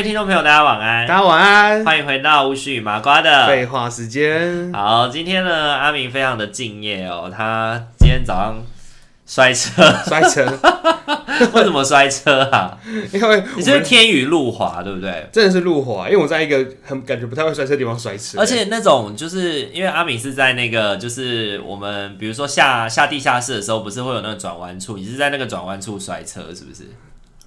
位听众朋友，大家晚安。大家晚安，欢迎回到巫师与麻瓜的废话时间。好，今天呢，阿明非常的敬业哦，他今天早上摔车，摔车，为什么摔车啊？因为你是天雨路滑，对不对？真的是路滑，因为我在一个很感觉不太会摔车的地方摔车，而且那种就是因为阿明是在那个就是我们比如说下下地下室的时候，不是会有那个转弯处，你是在那个转弯处摔车，是不是？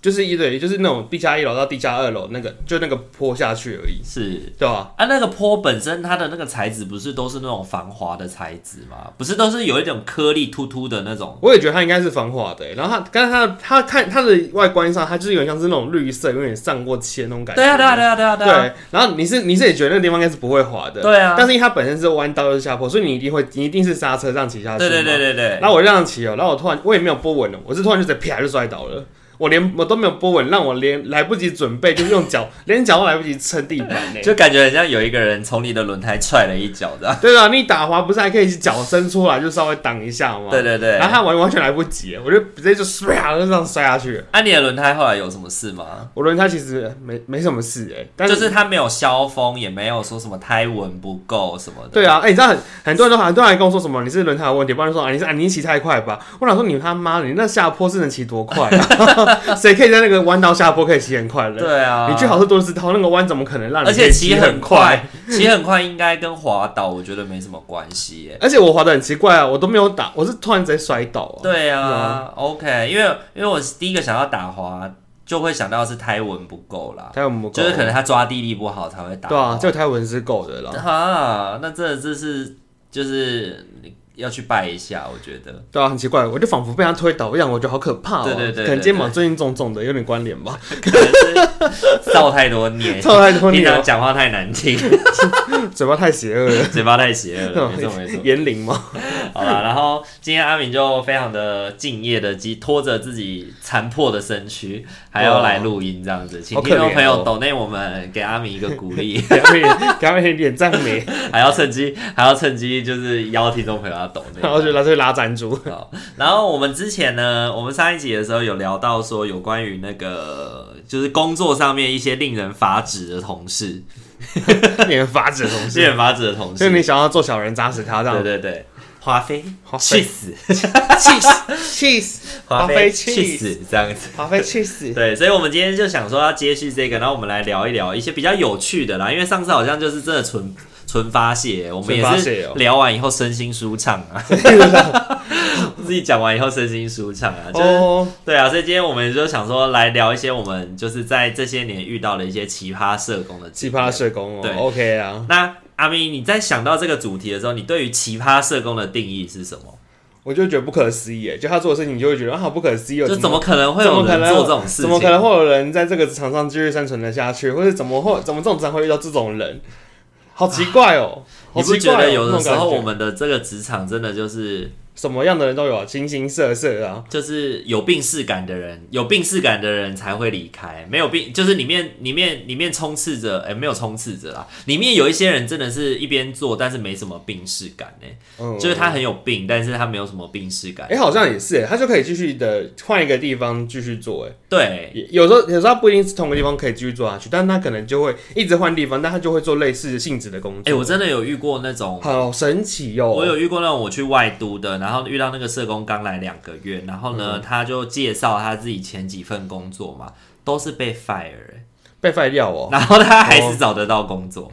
就是一对，就是那种地下一楼到地下二楼那个，就那个坡下去而已，是，对吧？啊，那个坡本身它的那个材质不是都是那种防滑的材质吗？不是都是有一种颗粒突突的那种？我也觉得它应该是防滑的。然后它，刚才它它看它的外观上，它就是有点像是那种绿色，有点上过漆的那种感觉。对啊，对啊，对啊，对啊，对啊。对，然后你是你是也觉得那个地方应该是不会滑的，对啊。但是因为它本身是弯道又是下坡，所以你一定会，你一定是刹车这样骑下去。对对对对对。然后我这样骑哦，然后我突然我也没有波稳了，我是突然就直接啪就摔倒了。我连我都没有拨稳，让我连来不及准备，就用脚，连脚都来不及撑地板呢，就感觉很像有一个人从你的轮胎踹了一脚的。对啊，你打滑不是还可以脚伸出来，就稍微挡一下吗？对对对。然后他完完全来不及，我就直接就唰就这样摔下去。啊，你的轮胎后来有什么事吗？我轮胎其实没没什么事哎，但就是它没有消风，也没有说什么胎纹不够什么的。对啊，哎、欸，你知道很很多人都很多人还跟我说什么？你是轮胎有问题，不然说啊你是啊你骑太快吧？我想说 你他妈的，你那下坡是能骑多快啊？谁可以在那个？弯道下坡可以骑很快的，对啊，你去好是多知道那个弯怎么可能让你而且骑很快，骑很快应该跟滑倒我觉得没什么关系耶。而且我滑的很奇怪啊，我都没有打，我是突然直接摔倒啊。对啊，OK，因为因为我第一个想要打滑，就会想到是胎纹不够啦，胎纹不够，就是可能他抓地力不好才会打。对啊，这个胎纹是够的啦。哈，那这这是就是。要去拜一下，我觉得对啊，很奇怪，我就仿佛被他推倒一样，我觉得好可怕哦、喔。对对对，对，可能肩膀最近重重的，有点关联吧。可能是造太多孽，造太多孽，平常讲话太难听，嘴巴太邪恶了，嘴巴太邪恶了，没错没错。言灵吗？好了，然后今天阿敏就非常的敬业的，拖着自己残破的身躯，还要来录音这样子，请听众朋友抖内我们给阿敏一个鼓励，给阿明给阿敏一点赞美，还要趁机还要趁机就是邀听众朋友。然后就来这里拉赞助。然后我们之前呢，我们上一集的时候有聊到说，有关于那个就是工作上面一些令人发指的同事，令人发指的同事，令人发指的同事，就是你想要做小人砸死他这样。对对对，华妃气死，气死，气死，华妃气死。这样子，华妃气死。对，所以我们今天就想说要接续这个，然后我们来聊一聊一些比较有趣的啦，因为上次好像就是真的纯。纯发泄，我们也是聊完以后身心舒畅啊，自己讲完以后身心舒畅啊，就是、oh. 对啊，所以今天我们就想说来聊一些我们就是在这些年遇到的一些奇葩社工的奇葩社工哦，对，OK 啊。那阿咪，你在想到这个主题的时候，你对于奇葩社工的定义是什么？我就觉得不可思议，就他做的事情，你就会觉得啊，好不可思议，就怎么可能会有人做这种事情？怎么可能会有人在这个职场上继续生存的下去？或者怎么会怎么这种职场会遇到这种人？好奇怪哦！你不觉得有的时候我们的这个职场真的就是？什么样的人都有啊，形形色色啊，就是有病逝感的人，有病逝感的人才会离开。没有病，就是里面里面里面充斥着，哎、欸，没有充斥着啦。里面有一些人真的是一边做，但是没什么病逝感呢。嗯，就是他很有病，但是他没有什么病逝感。哎、欸，好像也是，他就可以继续的换一个地方继续做。哎，对，有时候有时候他不一定是同个地方可以继续做下去，但是他可能就会一直换地方，但他就会做类似性质的工作。哎、欸，我真的有遇过那种，好神奇哟、喔！我有遇过那种我去外都的。然后遇到那个社工刚来两个月，然后呢，嗯、他就介绍他自己前几份工作嘛，都是被 fire，被 fire 掉哦。然后他还是找得到工作，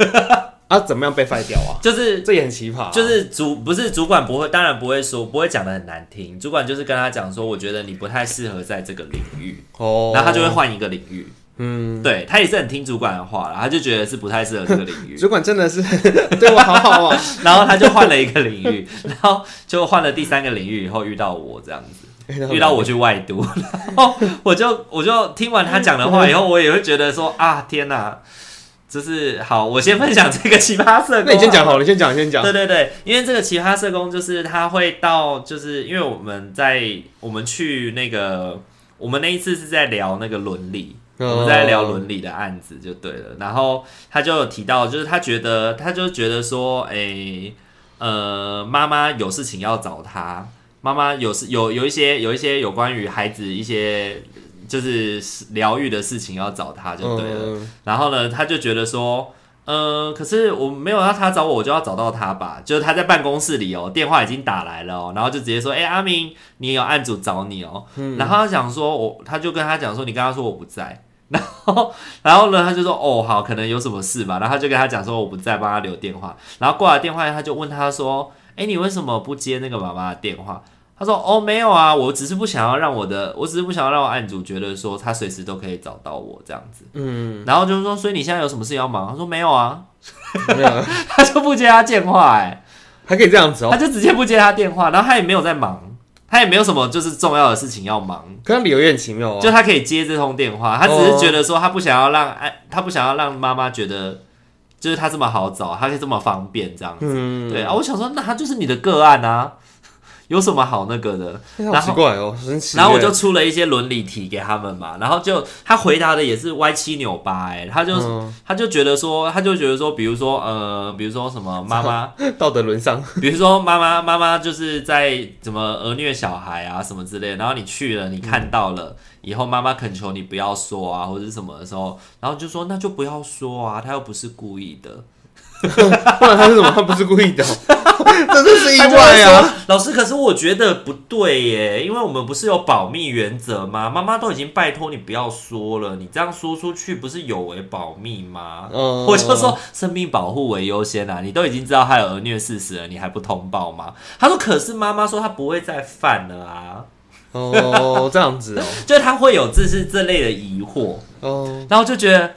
哦、啊？怎么样被 fire 掉啊？就是这也很奇葩、啊，就是主不是主管不会，当然不会说不会讲的很难听，主管就是跟他讲说，我觉得你不太适合在这个领域哦，然后他就会换一个领域。嗯，对，他也是很听主管的话啦，他就觉得是不太适合这个领域。主管真的是 对我好好哦，然后他就换了一个领域，然后就换了第三个领域以后遇到我这样子，遇到我去外读，然后我就我就听完他讲的话以后，我也会觉得说啊，天哪！就是好，我先分享这个奇葩社工。那你先讲好，你先讲，你先讲。对对对，因为这个奇葩社工就是他会到，就是因为我们在我们去那个，我们那一次是在聊那个伦理，哦、我们在聊伦理的案子就对了。然后他就有提到，就是他觉得，他就觉得说，哎、欸，呃，妈妈有事情要找他，妈妈有事有有一些有一些有关于孩子一些。就是疗愈的事情要找他就对了，嗯、然后呢，他就觉得说，呃，可是我没有让他找我，我就要找到他吧。就是他在办公室里哦，电话已经打来了哦，然后就直接说，哎、欸，阿明，你有案主找你哦。嗯、然后他想说，我他就跟他讲说，你跟他说我不在。然后，然后呢，他就说，哦，好，可能有什么事吧。然后他就跟他讲说我不在，帮他留电话。然后挂了电话，他就问他说，哎、欸，你为什么不接那个妈妈的电话？他说：“哦，没有啊，我只是不想要让我的，我只是不想要让我案主觉得说他随时都可以找到我这样子。”嗯，然后就是说，所以你现在有什么事要忙？他说：“没有啊，没有。”他就不接他电话，哎，他可以这样子哦，他就直接不接他电话，然后他也没有在忙，他也没有什么就是重要的事情要忙。可能理由也很奇妙啊，就他可以接这通电话，他只是觉得说他不想要让哎，他不想要让妈妈觉得就是他这么好找，他可以这么方便这样子。嗯，对啊，我想说，那他就是你的个案啊。有什么好那个的？好奇怪哦，然后我就出了一些伦理题给他们嘛，然后就他回答的也是歪七扭八，哎，他就、嗯、他就觉得说，他就觉得说，比如说呃，比如说什么 妈妈道德沦丧，比如说妈妈妈妈就是在怎么儿虐小孩啊什么之类的，然后你去了，你看到了、嗯、以后，妈妈恳求你不要说啊，或者什么的时候，然后就说那就不要说啊，他又不是故意的。不然他是什么？他不是故意的，真的是意外啊！老师，可是我觉得不对耶，因为我们不是有保密原则吗？妈妈都已经拜托你不要说了，你这样说出去不是有违保密吗？嗯，我就说生命保护为优先啊！你都已经知道他有儿虐事实了，你还不通报吗？他说：“可是妈妈说他不会再犯了啊。”哦，这样子哦，就是他会有这是这类的疑惑哦，然后就觉得。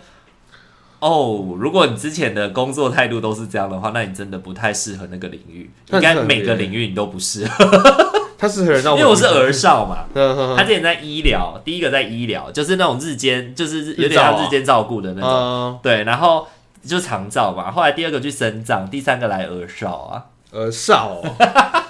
哦，oh, 如果你之前的工作态度都是这样的话，那你真的不太适合那个领域。应该每个领域你都不适合。他适合人，因为我是儿少嘛。他之前在医疗，第一个在医疗，就是那种日间，就是有点像日间照顾的那种。啊、对，然后就长照嘛。后来第二个去生长，第三个来儿少啊。儿少，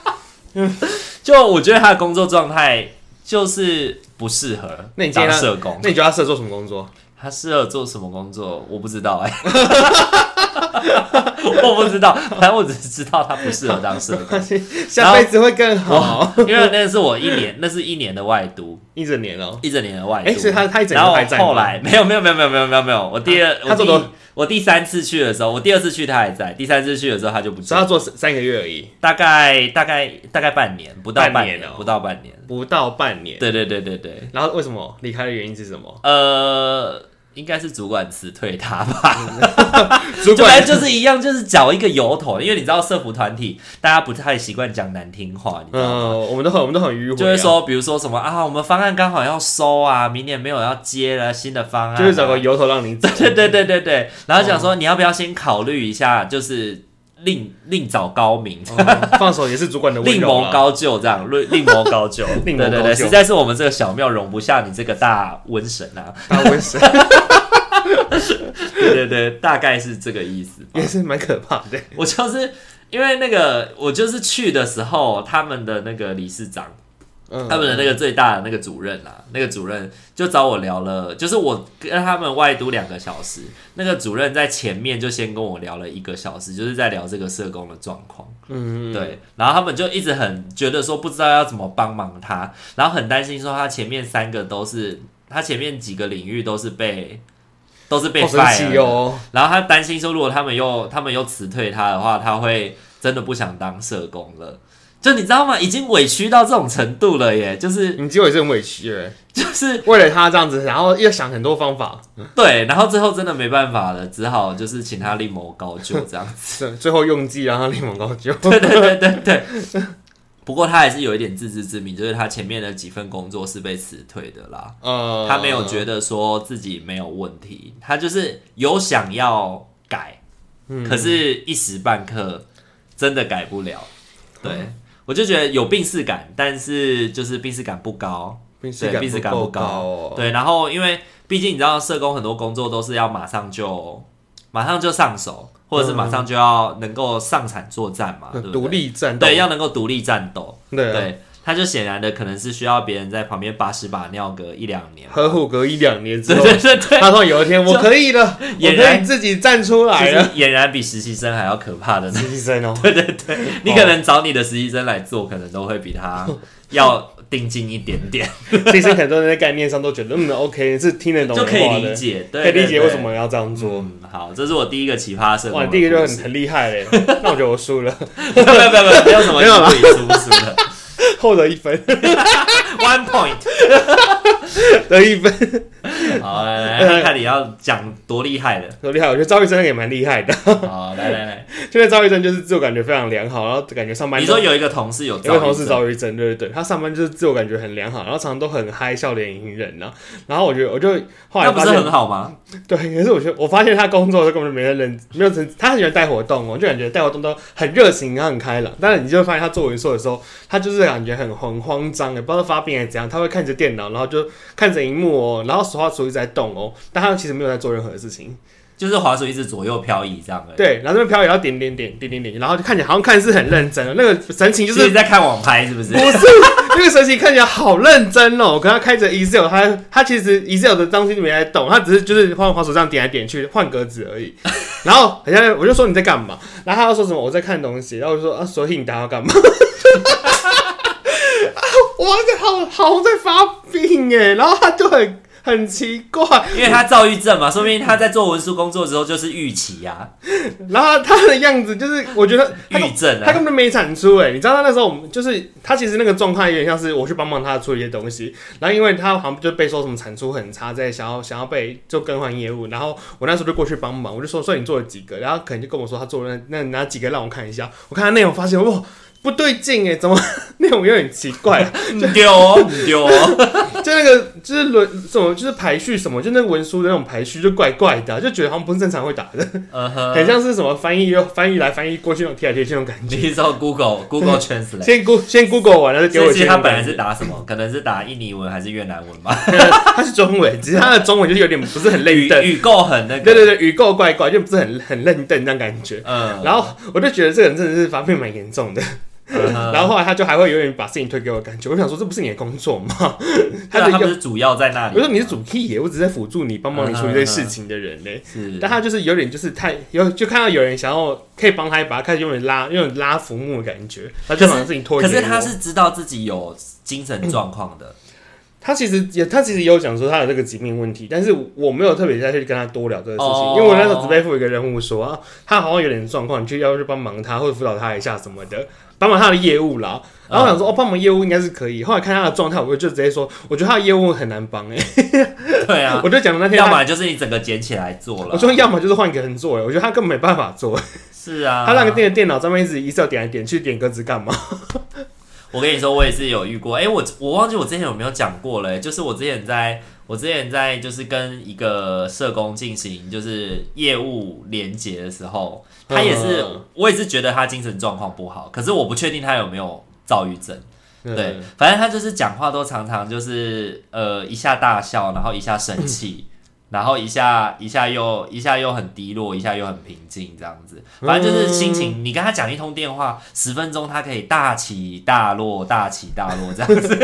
就我觉得他的工作状态就是不适合当社工。那你觉得他适合做什么工作？他适合做什么工作？我不知道哎、欸，我不知道，反正我只是知道他不适合当社工，下辈子会更好。因为那是我一年，那是一年的外读，一整年哦，一整年的外读。哎、欸，所以他他一整年还在。后来没有没有没有没有没有没有没有，我第二他做多。我第三次去的时候，我第二次去他还在，第三次去的时候他就不在。他做三个月而已，大概大概大概半年，不到半年，不到半年，不到半年。对对对对对。然后为什么离开的原因是什么？呃。应该是主管辞退他吧，主管 就是一样，就是找一个由头，因为你知道社服团体大家不太习惯讲难听话，你知道吗？嗯，我们都很我们都很迂回，就会说，比如说什么啊，我们方案刚好要收啊，明年没有要接了新的方案，就是找个由头让你走，对对对对对，然后讲说你要不要先考虑一下，就是。另另找高明，哦，放手也是主管的啊。另谋高就，这样另另谋高就，对对对，实在是我们这个小庙容不下你这个大瘟神啊！大瘟神，对对对，大概是这个意思，也是蛮可怕的。我就是因为那个，我就是去的时候，他们的那个理事长。他们的那个最大的那个主任啊，那个主任就找我聊了，就是我跟他们外读两个小时，那个主任在前面就先跟我聊了一个小时，就是在聊这个社工的状况。嗯，对，然后他们就一直很觉得说不知道要怎么帮忙他，然后很担心说他前面三个都是他前面几个领域都是被都是被 fire 哦，然后他担心说如果他们又他们又辞退他的话，他会真的不想当社工了。就你知道吗？已经委屈到这种程度了耶！就是你结果也是很委屈耶，就是为了他这样子，然后又想很多方法，对，然后最后真的没办法了，只好就是请他另谋高就这样子。最后用计让他另谋高就。对对对对对。不过他还是有一点自知之明，就是他前面的几份工作是被辞退的啦。呃，他没有觉得说自己没有问题，他就是有想要改，嗯，可是一时半刻真的改不了。对。嗯我就觉得有病逝感，但是就是病逝感不高，病逝感不高，对。然后因为毕竟你知道，社工很多工作都是要马上就马上就上手，或者是马上就要能够上场作战嘛，对不对？独立战斗，对，要能够独立战斗，对，对。他就显然的可能是需要别人在旁边把屎把尿个一两年，呵护隔一两年之后，对对对，他说有一天我可以了，俨然自己站出来了，俨然比实习生还要可怕的实习生哦，对对对，你可能找你的实习生来做，可能都会比他要定金一点点。其实很多人在概念上都觉得嗯 OK，是听得懂，就可以理解，对，可以理解为什么要这样做。好，这是我第一个奇葩事。哇，第一个就很很厉害嘞，那我觉得我输了，没有没有没有，没有什么没有了，输输了。获得一分，one point，得一分。好，来来看你要讲多厉害的，多厉害！我觉得赵玉珍也蛮厉害的。好，来来来，现在赵玉珍就是自我感觉非常良好，然后感觉上班。你说有一个同事有，有个同事赵玉珍，对对对，他上班就是自我感觉很良好，然后常常都很嗨，笑脸迎人呢。然后我觉得，我就后来发现，那不是很好吗？对，可是我觉得，我发现他工作的时候根本就没人认，没有成，他很喜欢带活动哦，就感觉带活动都很热情，然后很开朗。但是你就会发现他做文书的时候，他就是感觉很很慌张，也不知道发病还是怎样。他会看着电脑，然后就看着荧幕哦，然后手画图一直在动哦。但他其实没有在做任何的事情，就是滑鼠一直左右漂移这样的。对，然后这边漂移，然后点点点点点点，然后就看起来好像看似很认真，那个神情就是你在看网拍是不是？不是，那个神情看起来好认真哦。我跟他开着 Excel，他他其实 Excel 的东西都没在动，他只是就是换滑鼠这样点来点去换格子而已。然后好像我就说你在干嘛？然后他要说什么我在看东西，然后我就说啊，所以你打要干嘛？我在好好在发病哎，然后他就很。很奇怪，因为他躁郁症嘛，说明他在做文书工作的时候就是预期呀。然后他的样子就是，我觉得郁症，他根本没产出哎。你知道他那时候我们就是他其实那个状态有点像是我去帮忙他做一些东西，然后因为他好像就被说什么产出很差，在想要想要被就更换业务，然后我那时候就过去帮忙，我就说说你做了几个，然后可能就跟我说他做了那那哪几个让我看一下，我看他内容发现哇。不对劲哎，怎么内容有点奇怪？丢哦丢哦，就那个就是轮什么就是排序什么，就那个文书的那种排序就怪怪的，就觉得好像不是正常会打的，很像是什么翻译又翻译来翻译过去那种贴来贴去那种感觉。你知道 Google Google Translate，先 Go 先 Google 完了就给我。其实他本来是打什么？可能是打印尼文还是越南文吧？他是中文，只是他的中文就是有点不是很认真，语够很那个。对对对，语够怪怪，就不是很很认真那感觉。嗯，然后我就觉得这个人真的是发病蛮严重的。然后后来他就还会有点把事情推给我，感觉我想说这不是你的工作吗？他的他不是主要在那里。我说你是主 key，我只是在辅助你，帮忙你处理这些事情的人呢。是，但他就是有点就是太有，就看到有人想要可以帮他一把，开始有点拉，有点拉浮木的感觉，他就把事情拖。可是他是知道自己有精神状况的。嗯他其实也，他其实也有讲说他的这个疾病问题，但是我没有特别再去跟他多聊这个事情，oh. 因为我那时候只背负一个任务说啊，他好像有点状况，你就要去帮忙他或者辅导他一下什么的，帮忙他的业务啦。然后我想说，哦，帮忙业务应该是可以。后来看他的状态，我就直接说，我觉得他的业务很难帮 哎。对啊，我就讲那天，要么就是你整个捡起来做了，我说要么就是换一个人做哎，我觉得他根本没办法做。是啊，他那个电电脑上面一直一直要点来点去点格子干嘛？我跟你说，我也是有遇过。哎、欸，我我忘记我之前有没有讲过了。就是我之前在，我之前在，就是跟一个社工进行就是业务连接的时候，他也是，我也是觉得他精神状况不好。可是我不确定他有没有躁郁症。对，反正他就是讲话都常常就是呃一下大笑，然后一下生气。然后一下一下又一下又很低落，一下又很平静，这样子，反正就是心情。你跟他讲一通电话，十分钟他可以大起大落，大起大落这样子，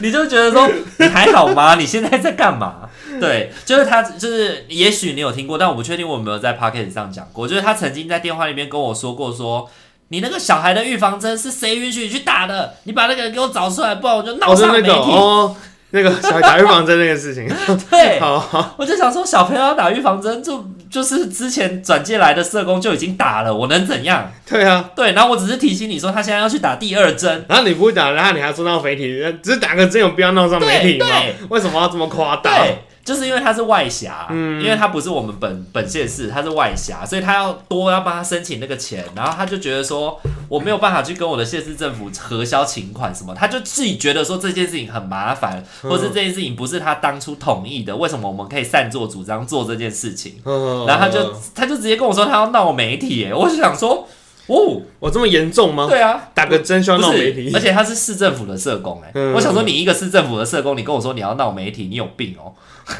你就觉得说你还好吗？你现在在干嘛？对，就是他，就是也许你有听过，但我不确定我有没有在 p o c k e t 上讲过。就是他曾经在电话里面跟我说过说，说你那个小孩的预防针是谁允许你去打的？你把那个人给我找出来，不然我就闹上媒体。那个小孩打预防针那个事情，对，好，好，我就想说，小朋友要打预防针，就就是之前转介来的社工就已经打了，我能怎样？对啊，对，然后我只是提醒你说，他现在要去打第二针，然后你不打，然后你还说闹媒体，只是打个针有必要闹上媒体吗？为什么要这么夸大？就是因为他是外辖，嗯，因为他不是我们本本县市，他是外辖，所以他要多要帮他申请那个钱，然后他就觉得说我没有办法去跟我的县市政府核销请款什么，他就自己觉得说这件事情很麻烦，或是这件事情不是他当初同意的，为什么我们可以擅作主张做这件事情？然后他就他就直接跟我说他要闹媒体，我就想说哦，我这么严重吗？对啊，打个针需要闹媒体，而且他是市政府的社工，哎，我想说你一个市政府的社工，你跟我说你要闹媒体，你有病哦。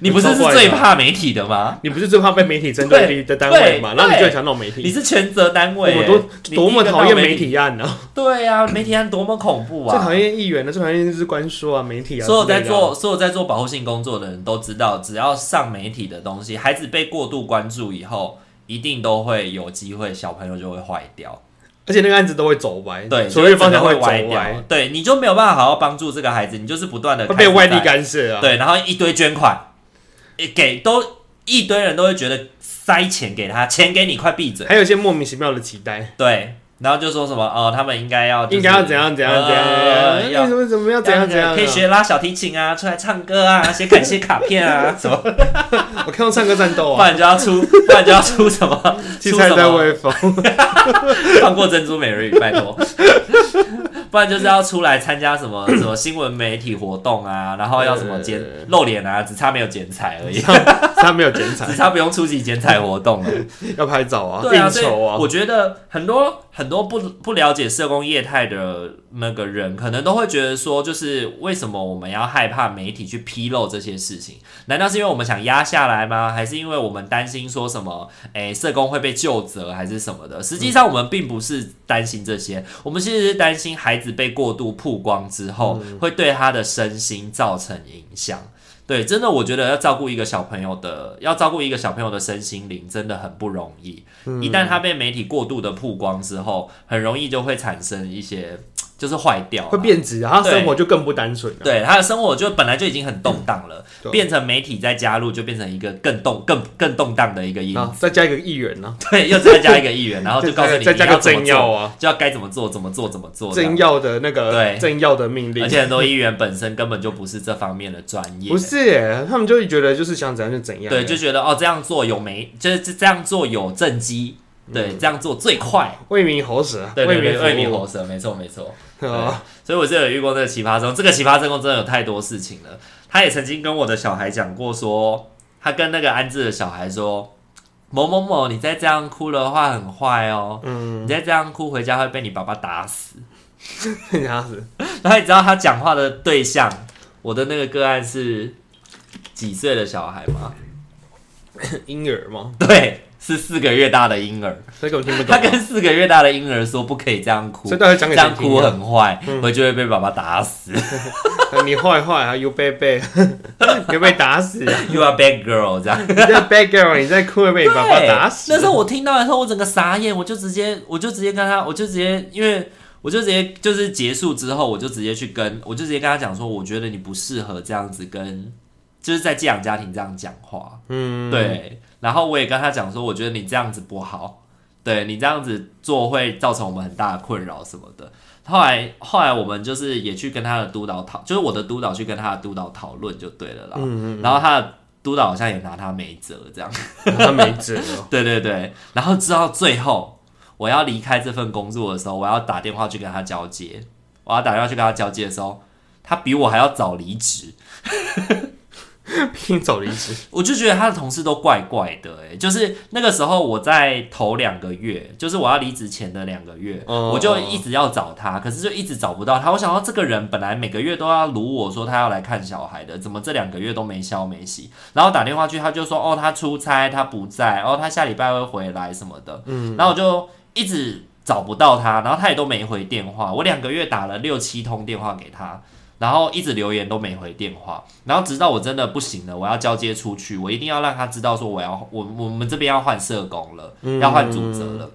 你不是是最怕媒体的吗？你不是最怕被媒体针对的单位吗？然后你就很想弄媒体，你是全责单位，我多多么讨厌媒体案呢？对啊，媒体案多么恐怖啊！最讨厌议员的，最讨厌就是官说啊，媒体啊。所有在做所有在做保护性工作的人都知道，只要上媒体的东西，孩子被过度关注以后，一定都会有机会，小朋友就会坏掉。而且那个案子都会走歪，对，所以方向会歪掉，对，你就没有办法好好帮助这个孩子，你就是不断的会被外力干涉啊，对，然后一堆捐款，给都一堆人都会觉得塞钱给他，钱给你，快闭嘴，还有一些莫名其妙的期待，对。然后就说什么哦，他们应该要应该要怎样怎样怎样，要什么怎么要怎样怎样，可以学拉小提琴啊，出来唱歌啊，写感谢卡片啊，什么？我看到唱歌战斗啊，不然就要出，不然就要出什么？出什么？微风，放过珍珠美人鱼，拜托。不然就是要出来参加什么 什么新闻媒体活动啊，然后要什么剪露脸啊，只差没有剪彩而已，他没有剪彩，只差不用出席剪彩活动了，要拍照啊，对啊，应酬啊，我觉得很多很多不不了解社工业态的那个人，可能都会觉得说，就是为什么我们要害怕媒体去披露这些事情？难道是因为我们想压下来吗？还是因为我们担心说什么？诶，社工会被究责还是什么的？实际上我们并不是担心这些，我们其实是担心孩子被过度曝光之后，会对他的身心造成影响。对，真的，我觉得要照顾一个小朋友的，要照顾一个小朋友的身心灵，真的很不容易。一旦他被媒体过度的曝光之后，很容易就会产生一些。就是坏掉，会变质，然后生活就更不单纯了。对，他的生活就本来就已经很动荡了，变成媒体再加入，就变成一个更动、更更动荡的一个因素。再加一个议员呢？对，又再加一个议员，然后就 告诉你，再加个政要啊，就要该怎么做，怎么做，怎么做。政要的那个对政要的命令，而且很多议员本身根本就不是这方面的专业，不是耶，他们就会觉得就是想怎样就怎样，对，就觉得哦这样做有没，就是这样做有政绩，对，这样做最快，为民喉舌，对对对，为民喉舌，没错没错。所以我就有遇过这个奇葩社工，这个奇葩社工真的有太多事情了。他也曾经跟我的小孩讲过说，说他跟那个安置的小孩说：“某某某，你再这样哭的话很坏哦，嗯，你再这样哭回家会被你爸爸打死。”打死。然后你知道他讲话的对象，我的那个个案是几岁的小孩吗？婴儿吗？对。是四个月大的婴儿，所以我听不懂。他跟四个月大的婴儿说不可以这样哭，这样哭很坏，我就会被爸爸打死。你坏坏啊，You bad bad，你被打死，You are bad girl，这样。你在 bad girl，你在哭会被你爸爸打死。那时候我听到的时候，我整个傻眼，我就直接，我就直接跟他，我就直接，因为我就直接就是结束之后，我就直接去跟，我就直接跟他讲说，我觉得你不适合这样子跟，就是在寄养家庭这样讲话。嗯，对。然后我也跟他讲说，我觉得你这样子不好，对，你这样子做会造成我们很大的困扰什么的。后来后来我们就是也去跟他的督导讨，就是我的督导去跟他的督导讨论就对了啦。嗯嗯。然后他的督导好像也拿他没辙，这样。他没辙。对对对。然后直到最后我要离开这份工作的时候，我要打电话去跟他交接。我要打电话去跟他交接的时候，他比我还要早离职。拼走离职，我就觉得他的同事都怪怪的，哎，就是那个时候我在头两个月，就是我要离职前的两个月，哦、我就一直要找他，可是就一直找不到他。我想到这个人本来每个月都要撸我说他要来看小孩的，怎么这两个月都没消没息？然后打电话去，他就说哦，他出差，他不在，哦，他下礼拜会回来什么的。嗯，然后我就一直找不到他，然后他也都没回电话。我两个月打了六七通电话给他。然后一直留言都没回电话，然后直到我真的不行了，我要交接出去，我一定要让他知道说我要我我们这边要换社工了，嗯、要换主责了，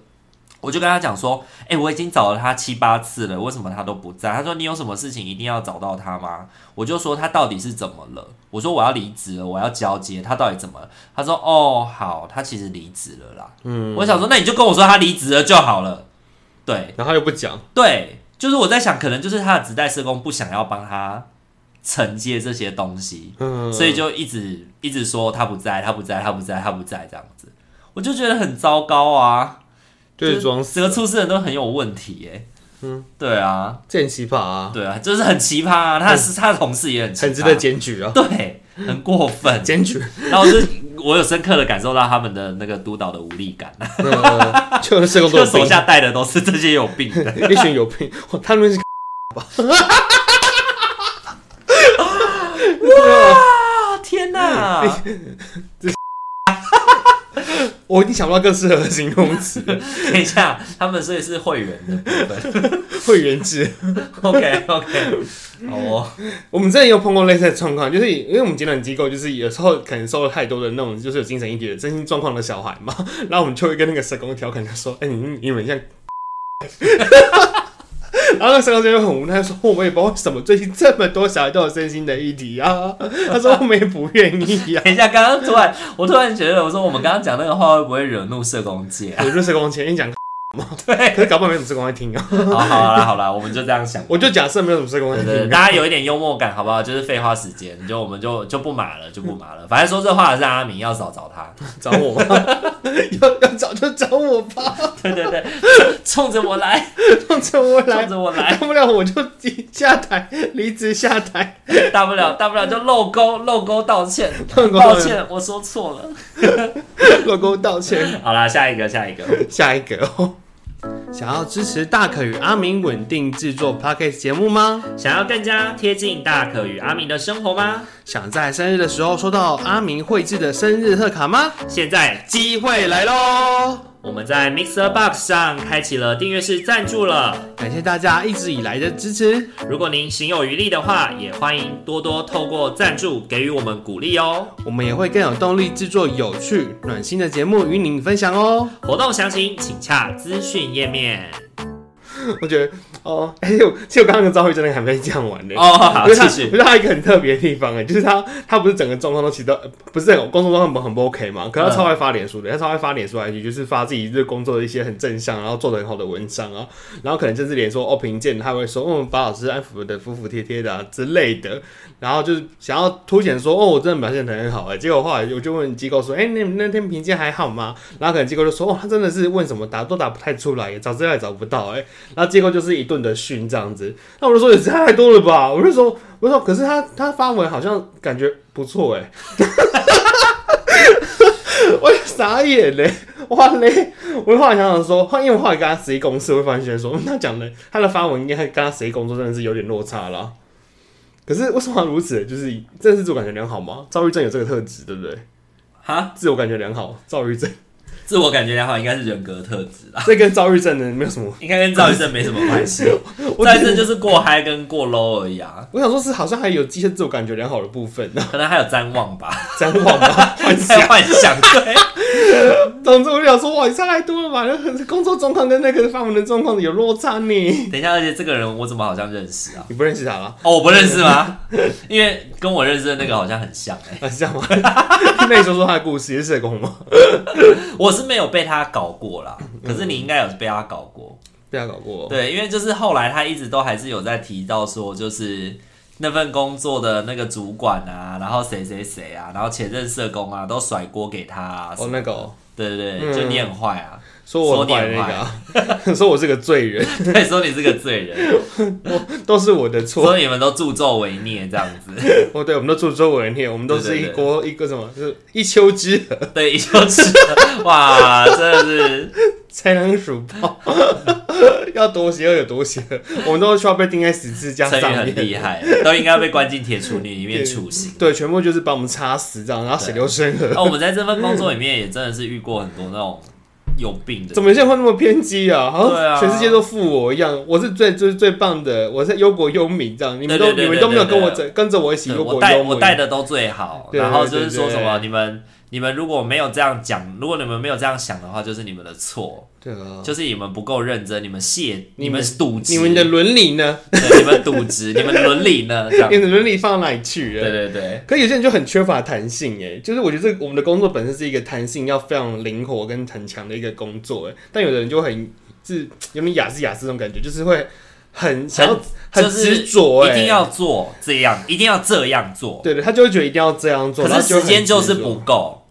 我就跟他讲说，哎、欸，我已经找了他七八次了，为什么他都不在？他说你有什么事情一定要找到他吗？我就说他到底是怎么了？我说我要离职了，我要交接，他到底怎么了？他说哦好，他其实离职了啦。嗯，我想说那你就跟我说他离职了就好了，对，然后他又不讲，对。就是我在想，可能就是他的子代社工不想要帮他承接这些东西，嗯，所以就一直一直说他不在，他不在，他不在，他不在这样子，我就觉得很糟糕啊，就是装死，整个出事人都很有问题耶，嗯，对啊，这很奇葩啊，对啊，就是很奇葩啊，他是他的同事也很奇葩，很值得检举啊，对，很过分，检举，然后是。我有深刻的感受到他们的那个督导的无力感，嗯、就是社工 就手下带的都是这些有病的，一群有病，他们是 吧？哇，天哪！啊？我已经想不到更适合的形容词。等一下，他们所以是会员的部分，会员制。OK OK，好哦。我们之前有碰过类似的状况，就是因为我们检诊机构就是有时候可能收了太多的那种就是有精神议题的身心状况的小孩嘛，然后我们就会跟那个社工调侃，他说：“哎、欸，你你们像。”然后那社工就很无奈说：“我也不知道为什么最近这么多小孩都有身心的议题啊。”他说：“我们也不愿意啊。”等一下，刚刚突然我突然觉得，我说我们刚刚讲那个话会不会惹怒社工界啊？惹怒社工界，你讲。对，可是搞不好没什么社工会听啊。好，好啦，好啦，我们就这样想。我就假设没有什么社工会听。大家有一点幽默感，好不好？就是废话时间，就我们就就不码了，就不码了。反正说这话的是阿明，要找找他，找我吗？要要找就找我吧。对对对，冲着我来，冲着我来，冲着我来。大不了我就下台，离职下台。大不了大不了就漏勾漏勾道歉，抱歉，我说错了，漏勾道歉。好啦，下一个，下一个，下一个。想要支持大可与阿明稳定制作 Podcast 节目吗？想要更加贴近大可与阿明的生活吗？想在生日的时候收到阿明绘制的生日贺卡吗？现在机会来喽！我们在 Mixer Box 上开启了订阅式赞助了，感谢大家一直以来的支持。如果您行有余力的话，也欢迎多多透过赞助给予我们鼓励哦。我们也会更有动力制作有趣、暖心的节目与您分享哦。活动详情请洽资讯页面。我觉得哦，哎、欸，其实我刚刚的遭遇真的还没讲完的哦。好，继续。不是他一个很特别的地方哎，就是他他不是整个状况都其实都不是工作状况很不 OK 嘛？可是他超爱发脸书的，他超爱发脸书 IG，就是发自己对工作的一些很正向，然后做的很好的文章啊。然后可能甚至连说哦评鉴，他会说哦把老师安抚的服服帖帖的啊之类的。然后就是想要凸显说哦我真的表现的很好哎。结果后来我就问机构说，哎、欸、那那天评鉴还好吗？然后可能机构就说哦他真的是问什么答都答不太出来，也找资料也找不到哎。然后结果就是一顿的训这样子，那我就说也太多了吧？我就说，我就说，可是他他发文好像感觉不错哎，我傻眼嘞，哇嘞！我后来想想说，因为我后来跟他实际公司，我会发现说，他讲的他的发文应该跟他实际工作真的是有点落差了。可是为什么如此？就是真的是自我感觉良好吗？躁郁症有这个特质，对不对？哈，自我感觉良好，躁郁症。自我感觉良好，应该是人格特质啦。这跟躁郁症的没有什么，应该跟躁郁症没什么关系。躁郁症就是过嗨跟过 low 而已啊。我想说，是好像还有一些自我感觉良好的部分呢。可能还有瞻望吧，瞻望吧，幻想，幻想。对。总之，我就想说，哇，你差太多了吧？工作状况跟那个发文的状况有落差呢。等一下，而且这个人我怎么好像认识啊？你不认识他吗？哦，我不认识吗？因为跟我认识的那个好像很像哎、欸，很像吗？那你说说他的故事，也是社工吗？我是没有被他搞过啦，可是你应该有被他搞过，被他搞过。对，因为就是后来他一直都还是有在提到说，就是那份工作的那个主管啊，然后谁谁谁啊，然后前任社工啊，都甩锅给他啊。哦，那个、哦，对对对，嗯、就你很坏啊，说我坏那个、啊，说我是个罪人，对，说你是个罪人，我 都是我的错，说你们都助纣为虐这样子。哦，对，我们都助纣为虐，我们都是一锅一个什么，就是一丘之貉，对，一丘之貉，哇，真的是。才能鼠报，要多邪恶有多邪恶，我们都需要被钉在十字架上面，很厉害，都应该被关进铁杵里里面处刑。对，全部就是把我们插死这样，然后血流成河。那、哦、我们在这份工作里面也真的是遇过很多那种有病的，怎么现在会那么偏激啊？好像全世界都负我一样，我是最最最棒的，我是忧国忧民这样，你们都你们都没有跟我跟着我一起忧国忧民，我带的都最好，然后就是说什么你们。你们如果没有这样讲，如果你们没有这样想的话，就是你们的错。对啊，就是你们不够认真，你们懈，你们渎职，你们的伦理呢？对，你们渎职，你们的伦理呢？这样，你的伦理放到哪里去了？对对对。可有些人就很缺乏弹性，哎，就是我觉得这我们的工作本身是一个弹性要非常灵活跟很强的一个工作，哎，但有的人就很是有点雅思雅思那种感觉，就是会。很想要很执着，一定要做这样，一定要这样做。对对，他就会觉得一定要这样做，可是时间就是不够，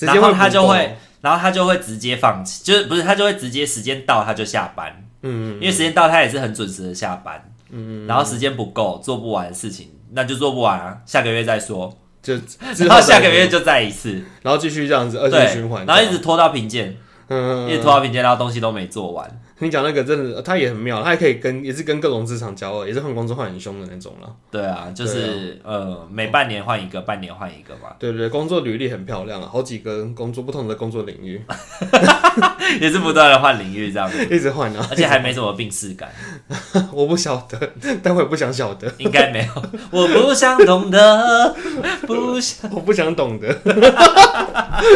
然后他就会，然后他就会直接放弃，就是不是他就会直接时间到他就下班，嗯，因为时间到他也是很准时的下班，嗯，然后时间不够做不完的事情，那就做不完啊，下个月再说，就 然后下个月就再一次，然后继续这样子恶性循环，然后一直拖到评鉴。嗯，一直拖到评鉴，然后东西都没做完。你讲那个真的，他也很妙，他也可以跟也是跟各种职场交恶，也是换工作换很凶的那种了。对啊，就是、啊、呃，每半年换一个，半年换一个吧。对对，工作履历很漂亮啊，好几个工作不同的工作领域，也是不断的换领域这样子，一直换啊，而且还没什么病识感。我不晓得，但我也不想晓得，应该没有，我不想懂得，不想，我不想懂得，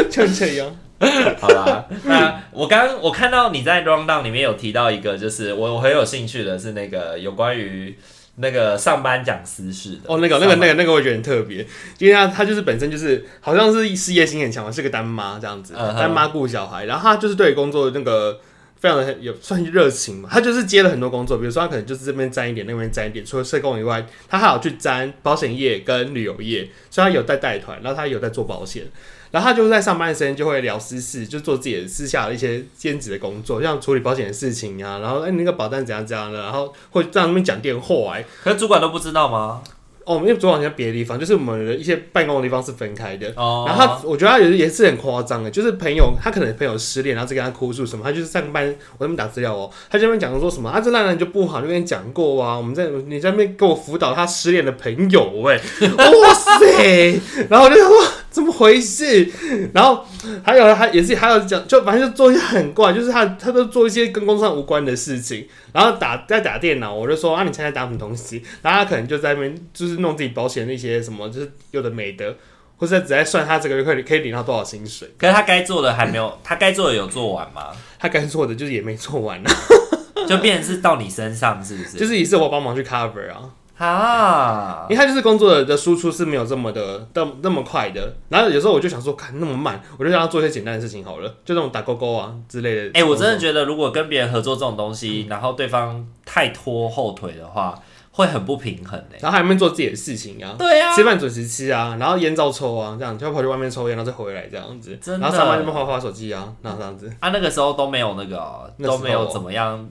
就这样。好啦，那我刚我看到你在 rundown 里面有提到一个，就是我我很有兴趣的是那个有关于那个上班讲私事的。哦，那个那个那个那个我觉得很特别，因为他他就是本身就是好像是事业心很强，是个单妈这样子，单妈顾小孩，然后他就是对工作那个非常的有算热情嘛，他就是接了很多工作，比如说他可能就是这边沾一点，那边沾一点，除了社工以外，他还有去沾保险业跟旅游业，所以他有在带团，然后他有在做保险。然后他就是在上班的时间就会聊私事，就做自己的私下的一些兼职的工作，像处理保险的事情啊，然后哎那个保单怎样怎样的，然后会在那边讲电话哎，可是主管都不知道吗？哦，因为主管在别的地方，就是我们的一些办公的地方是分开的。哦，然后他我觉得他也是也是很夸张的，就是朋友他可能朋友失恋，然后就跟他哭诉什么，他就是上班我在那边打资料哦，他在那边讲说什么啊这烂人就不好，就跟你讲过啊，我们在你在那边给我辅导他失恋的朋友哎，哇塞，然后我就想说怎么回事？然后还有他也是还有讲，就反正就做一些很怪，就是他他都做一些跟工作上无关的事情。然后打在打电脑，我就说啊，你现在打什么东西？然后他可能就在那边就是弄自己保险那些什么，就是有的没的，或者只在算他这个月可以可以领到多少薪水。可是他该做的还没有，他该做的有做完吗？他该做的就是也没做完呢，就变成是到你身上是不是？就是也是我帮忙去 cover 啊。啊，因为他就是工作的输出是没有这么的那那么快的，然后有时候我就想说，看那么慢，我就让他做一些简单的事情好了，就那种打勾勾啊之类的。哎、欸，我真的觉得如果跟别人合作这种东西，嗯、然后对方太拖后腿的话，会很不平衡哎。然后还没做自己的事情啊，对啊，吃饭准时吃啊，然后烟照抽啊，这样就要跑去外面抽烟，然后再回来这样子，真的然后上班就滑滑手机啊，那这样子啊，那个时候都没有那个、喔、都没有怎么样。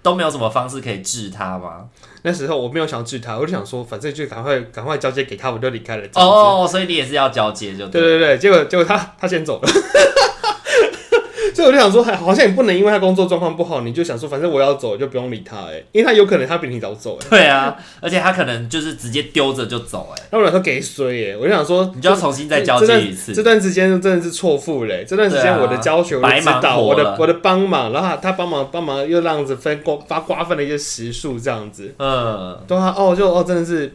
都没有什么方式可以治他吗？那时候我没有想治他，我就想说，反正就赶快赶快交接给他，我就离开了。哦，所以你也是要交接就对，对对对，结果结果他他先走了。所以我就想说，好像也不能因为他工作状况不好，你就想说，反正我要走就不用理他哎，因为他有可能他比你早走哎。对啊，而且他可能就是直接丢着就走哎。那我想说给衰哎，我就想说，你就要重新再交接一次。这段时间真的是错付嘞，这段时间我的教学、我的指导、我的我的帮忙，然后他帮忙帮忙又这样子分瓜发瓜分了一些时数这样子，嗯，对啊，哦就哦真的是。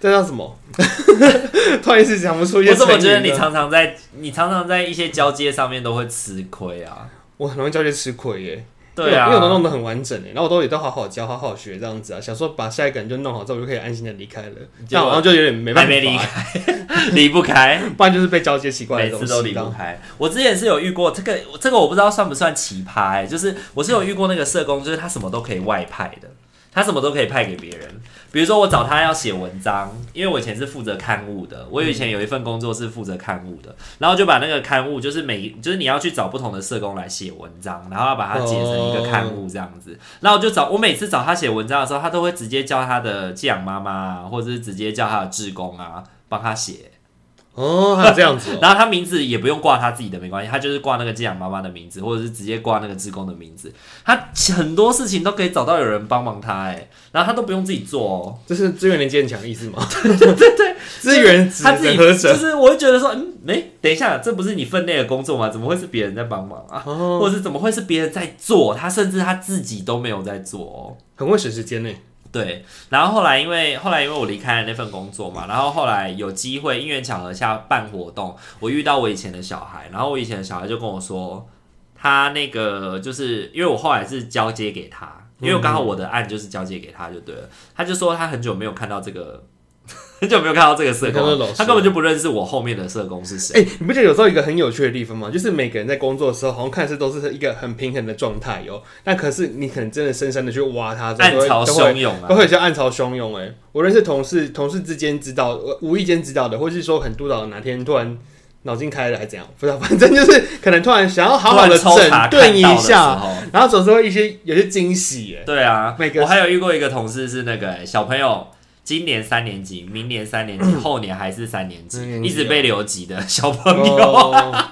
这叫什么？突然一时想不出一些。我怎么觉得你常常在你常常在一些交接上面都会吃亏啊？我很容易交接吃亏耶。对啊，因为我都弄得很完整诶，然后我都也都好好教，好好学这样子啊。想说把下一个人就弄好之后，我就可以安心的离开了。这样好像就有点没办法，还没离开，离不开，不然就是被交接习惯，每次都离不开。我之前是有遇过这个，这个我不知道算不算奇葩，就是我是有遇过那个社工，就是他什么都可以外派的。他什么都可以派给别人，比如说我找他要写文章，因为我以前是负责刊物的，我以前有一份工作是负责刊物的，然后就把那个刊物，就是每就是你要去找不同的社工来写文章，然后要把它写成一个刊物这样子，然后就找我每次找他写文章的时候，他都会直接叫他的寄养妈妈啊，或者是直接叫他的志工啊帮他写。哦，还有这样子，哦，然后他名字也不用挂他自己的，没关系，他就是挂那个寄养妈妈的名字，或者是直接挂那个志工的名字，他很多事情都可以找到有人帮忙他，哎，然后他都不用自己做哦，这是资源连接很强的意思吗？对对对，资源他自己就是，我会觉得说，嗯，哎，等一下，这不是你分内的工作吗？怎么会是别人在帮忙啊？哦，或者是怎么会是别人在做？他甚至他自己都没有在做哦，很会省时间呢。对，然后后来因为后来因为我离开了那份工作嘛，然后后来有机会因缘巧合下办活动，我遇到我以前的小孩，然后我以前的小孩就跟我说，他那个就是因为我后来是交接给他，因为刚好我的案就是交接给他就对了，他就说他很久没有看到这个。很久没有看到这个社工，他根本就不认识我后面的社工是谁。哎、欸，你不觉得有时候一个很有趣的地方吗？就是每个人在工作的时候，好像看似都是一个很平衡的状态哟。但可是你可能真的深深的去挖他，暗潮汹涌啊，都会叫暗潮汹涌。哎，我认识同事，同事之间知道，无意间知道的，或是说很督导哪天突然脑筋开了，还怎样？不知道，反正就是可能突然想要好好的整顿一下，然后总是会一些有些惊喜。哎，对啊，每个我还有遇过一个同事是那个小朋友。今年三年级，明年三年级，嗯、后年还是三年级，一直被留级的小朋友。哦、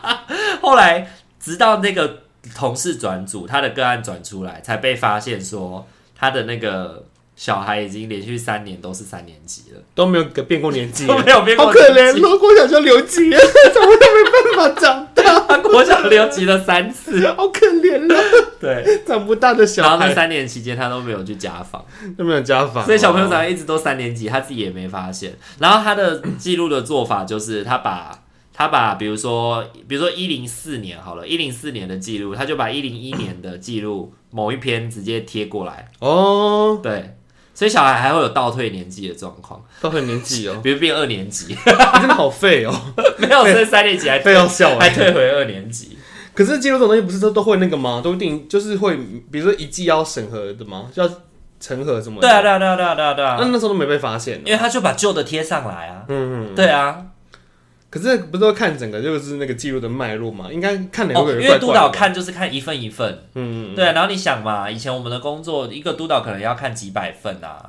后来直到那个同事转组，他的个案转出来，才被发现说他的那个。小孩已经连续三年都是三年级了，都没有变过年纪，都没有变过年纪，好可怜。如果小就留级，怎么都没办法长大。国小留级了三次，好可怜了。对，长不大的小孩。然后那三年期间，他都没有去家访，都没有家访，所以小朋友长得一直都三年级，他自己也没发现。然后他的记录的做法就是，他把他把比如说比如说一零四年好了，一零四年的记录，他就把一零一年的记录某一篇直接贴过来。哦，对。所以小孩还会有倒退年纪的状况，倒退年纪哦，比如变二年级，真的好废哦。没有，所以三年级还废要笑，还退回二年级。可是记录这种东西不是都都会那个吗？都一定就是会，比如说一季要审核的吗？要成核什么？对啊，对啊，对啊，对啊，对啊，对啊。那那时候都没被发现，因为他就把旧的贴上来啊。嗯嗯，对啊。可是不是说看整个就是那个记录的脉络嘛？应该看哪个人？因为督导看就是看一份一份，嗯，对。然后你想嘛，以前我们的工作，一个督导可能要看几百份啊，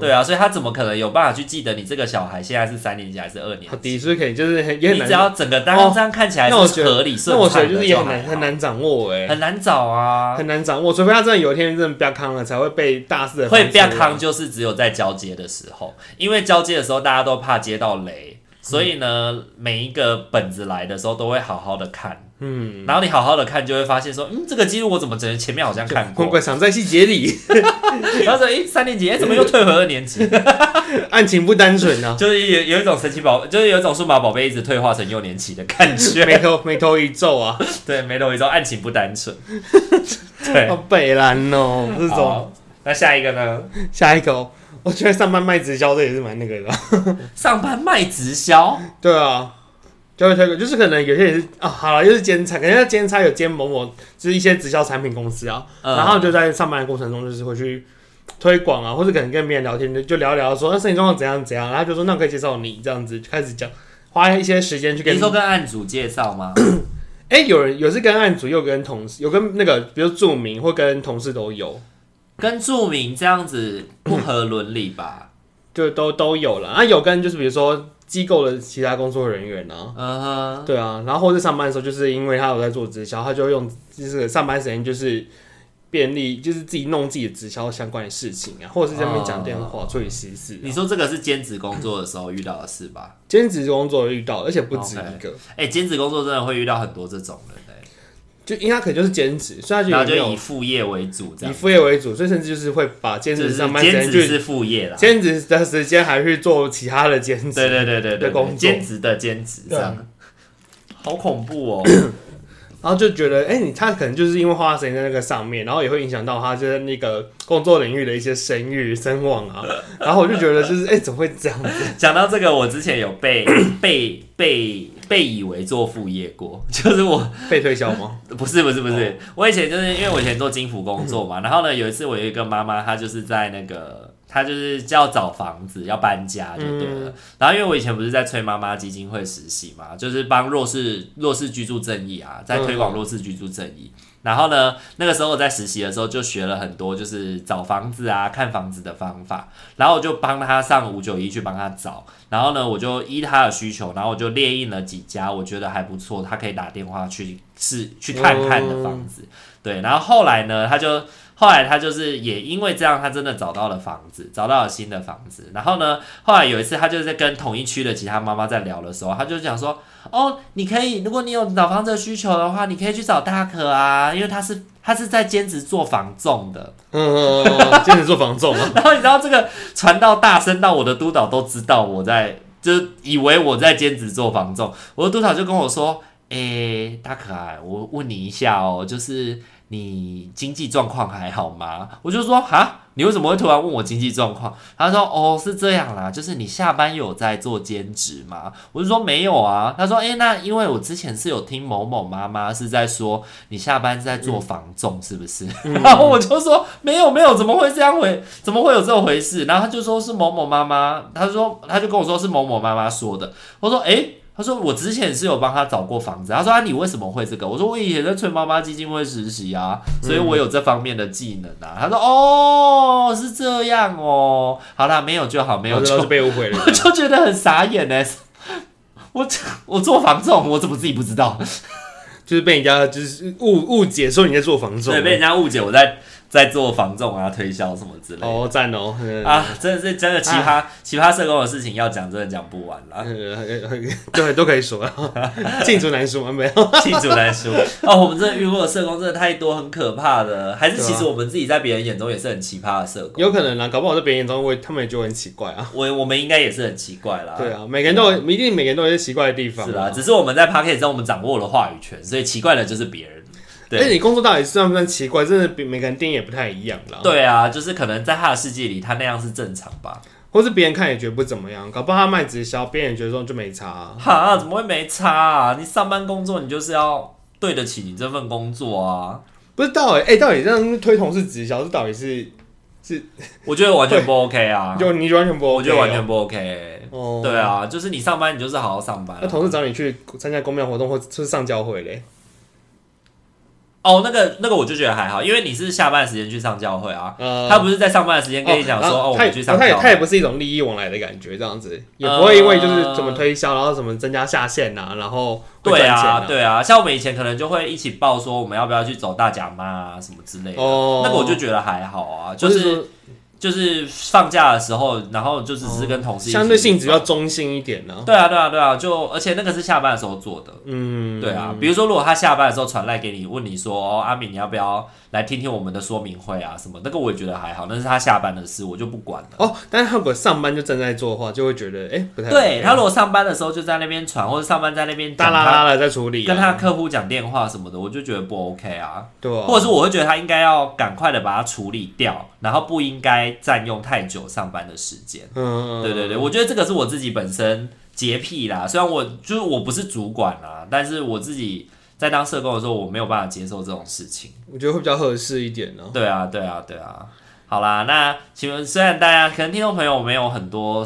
对啊，所以他怎么可能有办法去记得你这个小孩现在是三年级还是二年级？是可以，就是也很难。你只要整个当这样看起来是合理顺畅的，那我觉得就是也很难很难掌握哎，很难找啊，很难掌握。除非他真的有一天真的不要康了，才会被大肆的会不要康，就是只有在交接的时候，因为交接的时候大家都怕接到雷。所以呢，嗯、每一个本子来的时候都会好好的看，嗯，然后你好好的看，就会发现说，嗯，这个记录我怎么觉前面好像看过，乖乖藏在细节里。然后说，诶，三年级，诶，怎么又退回二年级？案情不单纯呢，就是有有一种神奇宝，就是有一种数码宝贝一直退化成幼年期的感觉，眉头眉头一皱啊，对，眉头一皱，案情不单纯，对，好北蓝哦，这种。那下一个呢？下一个。我觉得上班卖直销这也是蛮那个的。上班卖直销？对啊，就会推广，就是可能有些人是啊，好了，又是兼差，可能兼差有兼某某，就是一些直销产品公司啊，嗯、然后就在上班的过程中，就是会去推广啊，或者可能跟别人聊天，就就聊聊说那身体状况怎样怎样，然后就说那可以介绍你这样子，就开始讲，花一些时间去跟。你说跟案主介绍吗？哎、欸，有人有是跟案主，又跟同事，有跟那个，比如著名或跟同事都有。跟著名这样子不合伦理吧？就都都有了啊，有跟就是比如说机构的其他工作人员呢，嗯哼，对啊，然后或者上班的时候，就是因为他有在做直销，他就用就是上班时间就是便利，就是自己弄自己的直销相关的事情啊，或者是在那边讲电话处理私事。你说这个是兼职工作的时候遇到的事吧？兼职工作遇到，而且不止一个。哎，兼职工作真的会遇到很多这种人。就因为他可能就是兼职，所以他就，然后就以副业为主，这样以副业为主，所以甚至就是会把兼职上班时间兼职是副业啦，兼职的时间还去做其他的兼职，对对对对对，工兼职的兼职这样，好恐怖哦。然后就觉得，哎、欸，你他可能就是因为花时间在那个上面，然后也会影响到他就是那个工作领域的一些声誉声望啊。然后我就觉得，就是，哎、欸，怎么会这样子？讲到这个，我之前有被 被被被以为做副业过，就是我 被推销吗？不是不是不是，哦、我以前就是因为我以前做金服工作嘛，然后呢，有一次我有一个妈妈，她就是在那个。他就是要找房子，要搬家就对了。嗯、然后因为我以前不是在崔妈妈基金会实习嘛，就是帮弱势弱势居住正义啊，在推广弱势居住正义。嗯、然后呢，那个时候我在实习的时候就学了很多，就是找房子啊、看房子的方法。然后我就帮他上五九一去帮他找。然后呢，我就依他的需求，然后我就列印了几家我觉得还不错，他可以打电话去试去看看的房子。嗯、对，然后后来呢，他就。后来他就是也因为这样，他真的找到了房子，找到了新的房子。然后呢，后来有一次他就是在跟同一区的其他妈妈在聊的时候，他就讲说：“哦，你可以，如果你有找房子的需求的话，你可以去找大可啊，因为他是他是在兼职做房仲的。”嗯，兼职做房仲啊。然后你知道这个传到大声到我的督导都知道我在，就以为我在兼职做房仲。我的督导就跟我说：“诶、欸，大可爱，我问你一下哦，就是。”你经济状况还好吗？我就说哈，你为什么会突然问我经济状况？他说哦，是这样啦，就是你下班有在做兼职吗？我就说没有啊。他说诶、欸，那因为我之前是有听某某妈妈是在说你下班是在做房仲，是不是？嗯、然后我就说没有没有，怎么会这样回？怎么会有这种回事？然后他就说是某某妈妈，他说他就跟我说是某某妈妈说的。我说诶。欸他说：“我之前是有帮他找过房子。”他说：“啊，你为什么会这个？”我说：“我以前在崔妈妈基金会实习啊，所以我有这方面的技能啊。”他说：“哦，是这样哦。好啦，没有就好，没有就被误会了。”我就觉得很傻眼呢。我我做房仲，我怎么自己不知道？就是被人家就是误误解说你在做房仲，对，被人家误解我在。在做防重啊，推销什么之类的哦，赞哦啊，真的是真的奇葩、啊、奇葩社工的事情要讲，真的讲不完啦。对，都可以说，罄竹难书吗？没有，罄竹难书。哦，我们真的遇过的社工真的太多，很可怕的。还是其实我们自己在别人眼中也是很奇葩的社工。有可能啊，搞不好在别人眼中，我他们也觉得很奇怪啊。我我们应该也是很奇怪啦。对啊，每个人都有，一定每个人都有些奇怪的地方。是啦，只是我们在 Podcast 中，我们掌握了话语权，所以奇怪的就是别人。哎，你工作到底算不算奇怪？真的比每个人定义也不太一样啦。对啊，就是可能在他的世界里，他那样是正常吧，或是别人看也觉得不怎么样。搞不好他卖直销，别人觉得说就没差啊。哈，怎么会没差啊？你上班工作，你就是要对得起你这份工作啊。不是到底哎，到底这样推同事直销，这到底是是？我觉得完全不 OK 啊！就你完全不 OK，我觉得完全不 OK。哦，对啊，就是你上班，你就是好好上班。那同事找你去参加公庙活动，或是上教会嘞？哦，那个那个我就觉得还好，因为你是下班时间去上教会啊，呃、他不是在上班的时间跟你讲说哦，哦，我们去上教会。他也他也不是一种利益往来的感觉，这样子也不会因为就是怎么推销，然后怎么增加下线呐、啊，然后啊对啊对啊，像我们以前可能就会一起报说我们要不要去走大甲妈啊什么之类的，哦、那个我就觉得还好啊，就是。就是放假的时候，然后就只是跟同事、哦、相对性质要中性一点呢、啊。对啊，对啊，对啊，就而且那个是下班的时候做的。嗯，对啊。比如说，如果他下班的时候传来给你，问你说：“哦，阿敏，你要不要来听听我们的说明会啊？什么？”那个我也觉得还好，那是他下班的事，我就不管了。哦，但是他如果上班就正在做的话，就会觉得哎、欸，不太对。他如果上班的时候就在那边传，或者上班在那边哒啦啦的在处理、啊，跟他客户讲电话什么的，我就觉得不 OK 啊。对啊。或者是我会觉得他应该要赶快的把它处理掉，然后不应该占用太久。上班的时间，嗯，对对对，我觉得这个是我自己本身洁癖啦。虽然我就是我不是主管啦，但是我自己在当社工的时候，我没有办法接受这种事情。我觉得会比较合适一点呢。对啊，对啊，对啊。好啦，那请问，虽然大家可能听众朋友没有很多。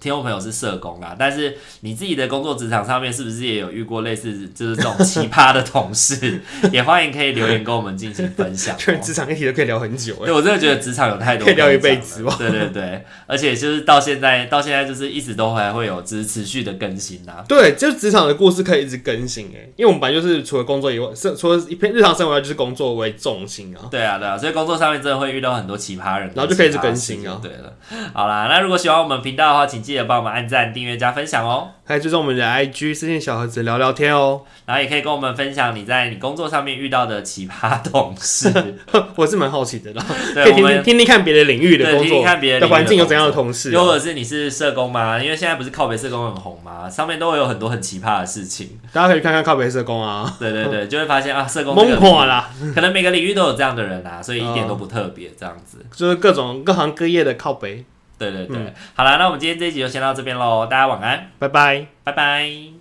听众朋友是社工啊，但是你自己的工作职场上面是不是也有遇过类似就是这种奇葩的同事？也欢迎可以留言跟我们进行分享。职场议题都可以聊很久，对，我真的觉得职场有太多可以聊一辈子。对对对，而且就是到现在到现在就是一直都还会有持持续的更新呐、啊。对，就职场的故事可以一直更新哎，因为我们本来就是除了工作以外，是除了一片日常生活就是工作为重心啊。对啊对啊，所以工作上面真的会遇到很多奇葩人，然后就可以一直更新啊。对了，好啦，那如果喜欢我们频道的话，请记得帮我们按赞、订阅、加分享哦。还有就是我们的 IG 私信小盒子聊聊天哦。然后也可以跟我们分享你在你工作上面遇到的奇葩同事，我是蛮好奇的啦。可以听听听听看别的领域的工作，听听看别的环境有怎样的同事，又或者是你是社工吗？因为现在不是靠北社工很红吗？上面都会有很多很奇葩的事情，大家可以看看靠北社工啊。对对对，就会发现啊，社工懵垮啦。可能每个领域都有这样的人啊，所以一点都不特别，这样子就是各种各行各业的靠北。对对对，嗯、好了，那我们今天这一集就先到这边喽，大家晚安，拜拜，拜拜。